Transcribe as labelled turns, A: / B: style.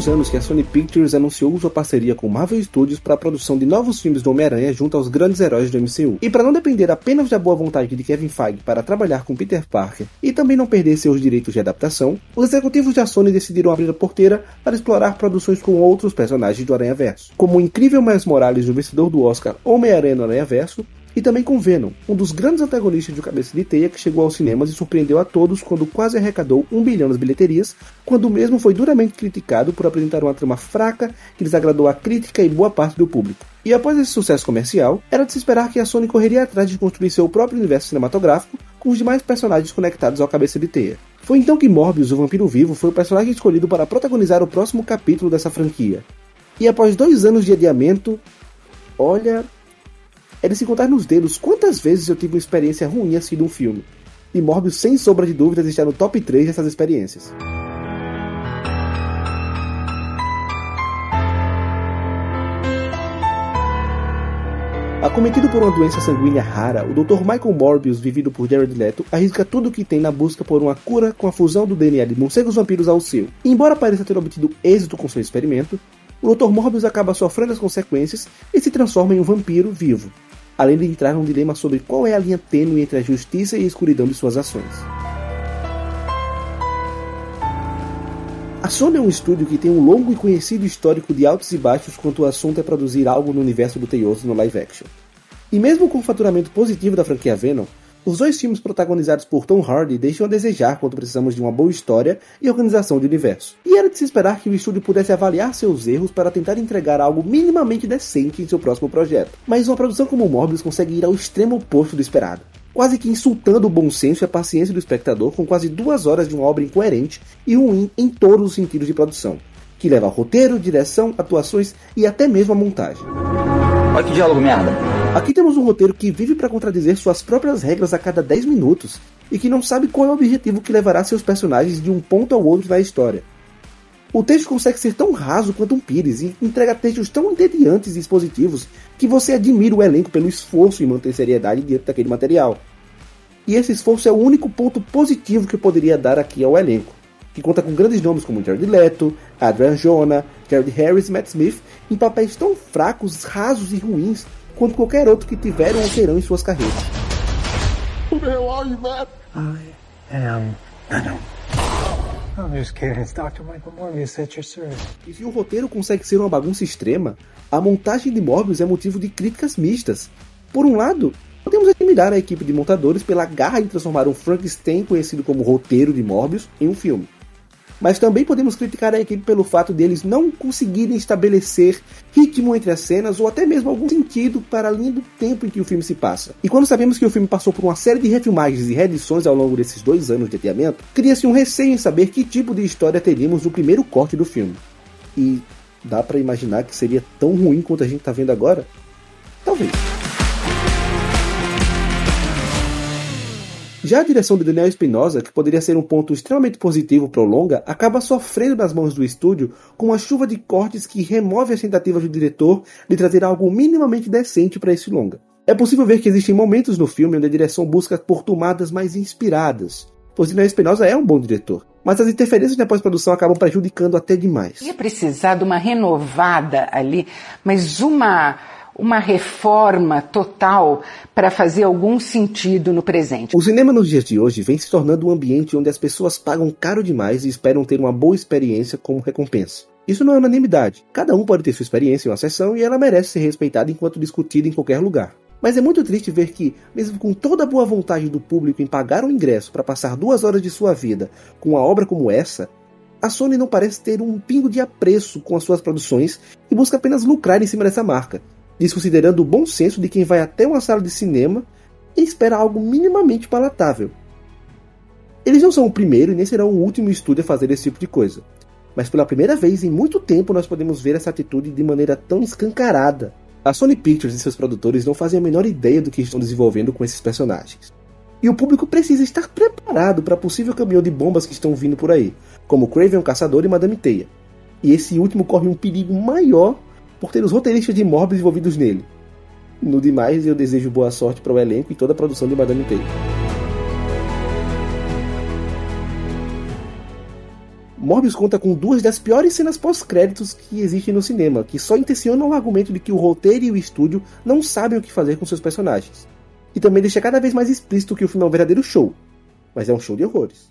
A: alguns anos que a Sony Pictures anunciou sua parceria com Marvel Studios para a produção de novos filmes do Homem-Aranha junto aos grandes heróis do MCU. E para não depender apenas da boa vontade de Kevin Feige para trabalhar com Peter Parker e também não perder seus direitos de adaptação, os executivos da Sony decidiram abrir a porteira para explorar produções com outros personagens do Aranha-Verso, como o incrível Miles Morales, o vencedor do Oscar Homem-Aranha no Aranha-Verso, e também com Venom, um dos grandes antagonistas de Cabeça de Teia que chegou aos cinemas e surpreendeu a todos quando quase arrecadou um bilhão nas bilheterias, quando o mesmo foi duramente criticado por apresentar uma trama fraca que desagradou a crítica e boa parte do público. E após esse sucesso comercial, era de se esperar que a Sony correria atrás de construir seu próprio universo cinematográfico com os demais personagens conectados ao Cabeça de Teia. Foi então que Morbius, o Vampiro Vivo, foi o personagem escolhido para protagonizar o próximo capítulo dessa franquia. E após dois anos de adiamento, olha, é de se contar nos dedos quantas vezes eu tive uma experiência ruim assistindo um filme. E Morbius, sem sombra de dúvidas, está no top 3 dessas experiências. Acometido por uma doença sanguínea rara, o Dr. Michael Morbius, vivido por Jared Leto, arrisca tudo o que tem na busca por uma cura com a fusão do DNA de morcegos vampiros ao seu. Embora pareça ter obtido êxito com seu experimento, o Dr. Morbius acaba sofrendo as consequências e se transforma em um vampiro vivo, além de entrar num dilema sobre qual é a linha tênue entre a justiça e a escuridão de suas ações. A Sony é um estúdio que tem um longo e conhecido histórico de altos e baixos quanto o assunto é produzir algo no universo do Teioso no live action. E mesmo com o faturamento positivo da franquia Venom, os dois filmes protagonizados por Tom Hardy deixam a desejar quando precisamos de uma boa história e organização de universo. E era de se esperar que o estúdio pudesse avaliar seus erros para tentar entregar algo minimamente decente em seu próximo projeto. Mas uma produção como Morbius consegue ir ao extremo oposto do esperado. Quase que insultando o bom senso e a paciência do espectador com quase duas horas de uma obra incoerente e ruim em todos os sentidos de produção, que leva ao roteiro, direção, atuações e até mesmo a montagem.
B: Olha que diálogo merda.
A: Aqui temos um roteiro que vive para contradizer suas próprias regras a cada 10 minutos e que não sabe qual é o objetivo que levará seus personagens de um ponto ao outro na história. O texto consegue ser tão raso quanto um pires e entrega textos tão entediantes e expositivos que você admira o elenco pelo esforço em manter seriedade diante daquele material. E esse esforço é o único ponto positivo que eu poderia dar aqui ao elenco, que conta com grandes nomes como Jared Leto, Adrian Jonah, Jared Harris e Matt Smith em papéis tão fracos, rasos e ruins quanto qualquer outro que tiveram ou terão em suas carreiras.
C: Matt?
D: I am Venom. I'm just kidding. It's Dr. Michael Morbius at your service.
A: E se o roteiro consegue ser uma bagunça extrema, a montagem de Morbius é motivo de críticas mistas. Por um lado, podemos admirar a equipe de montadores pela garra de transformar um Frankenstein conhecido como roteiro de Morbius em um filme mas também podemos criticar a equipe pelo fato deles não conseguirem estabelecer ritmo entre as cenas ou até mesmo algum sentido para a linha do tempo em que o filme se passa. E quando sabemos que o filme passou por uma série de refilmagens e reedições ao longo desses dois anos de adiamento, cria-se um receio em saber que tipo de história teríamos no primeiro corte do filme. E dá para imaginar que seria tão ruim quanto a gente está vendo agora? Talvez. Já a direção de Daniel Espinosa, que poderia ser um ponto extremamente positivo para o longa, acaba sofrendo nas mãos do estúdio com uma chuva de cortes que remove as tentativas do diretor de trazer algo minimamente decente para esse longa. É possível ver que existem momentos no filme onde a direção busca por tomadas mais inspiradas, pois Daniel Espinosa é um bom diretor, mas as interferências na pós-produção acabam prejudicando até demais.
E: Ia precisar de uma renovada ali, mas uma uma reforma total para fazer algum sentido no presente.
A: O cinema nos dias de hoje vem se tornando um ambiente onde as pessoas pagam caro demais e esperam ter uma boa experiência como recompensa. Isso não é unanimidade. Cada um pode ter sua experiência em uma sessão e ela merece ser respeitada enquanto discutida em qualquer lugar. Mas é muito triste ver que, mesmo com toda a boa vontade do público em pagar o ingresso para passar duas horas de sua vida com uma obra como essa, a Sony não parece ter um pingo de apreço com as suas produções e busca apenas lucrar em cima dessa marca, desconsiderando o bom senso de quem vai até uma sala de cinema e espera algo minimamente palatável. Eles não são o primeiro e nem serão o último estúdio a fazer esse tipo de coisa, mas pela primeira vez em muito tempo nós podemos ver essa atitude de maneira tão escancarada. A Sony Pictures e seus produtores não fazem a menor ideia do que estão desenvolvendo com esses personagens. E o público precisa estar preparado para possível caminhão de bombas que estão vindo por aí, como Craven o Caçador e Madame Teia. E esse último corre um perigo maior por ter os roteiristas de Morbius envolvidos nele. No demais, eu desejo boa sorte para o elenco e toda a produção de Madame Teia. Morbius conta com duas das piores cenas pós-créditos que existem no cinema, que só intencionam o argumento de que o roteiro e o estúdio não sabem o que fazer com seus personagens. E também deixa cada vez mais explícito que o filme é um verdadeiro show, mas é um show de horrores.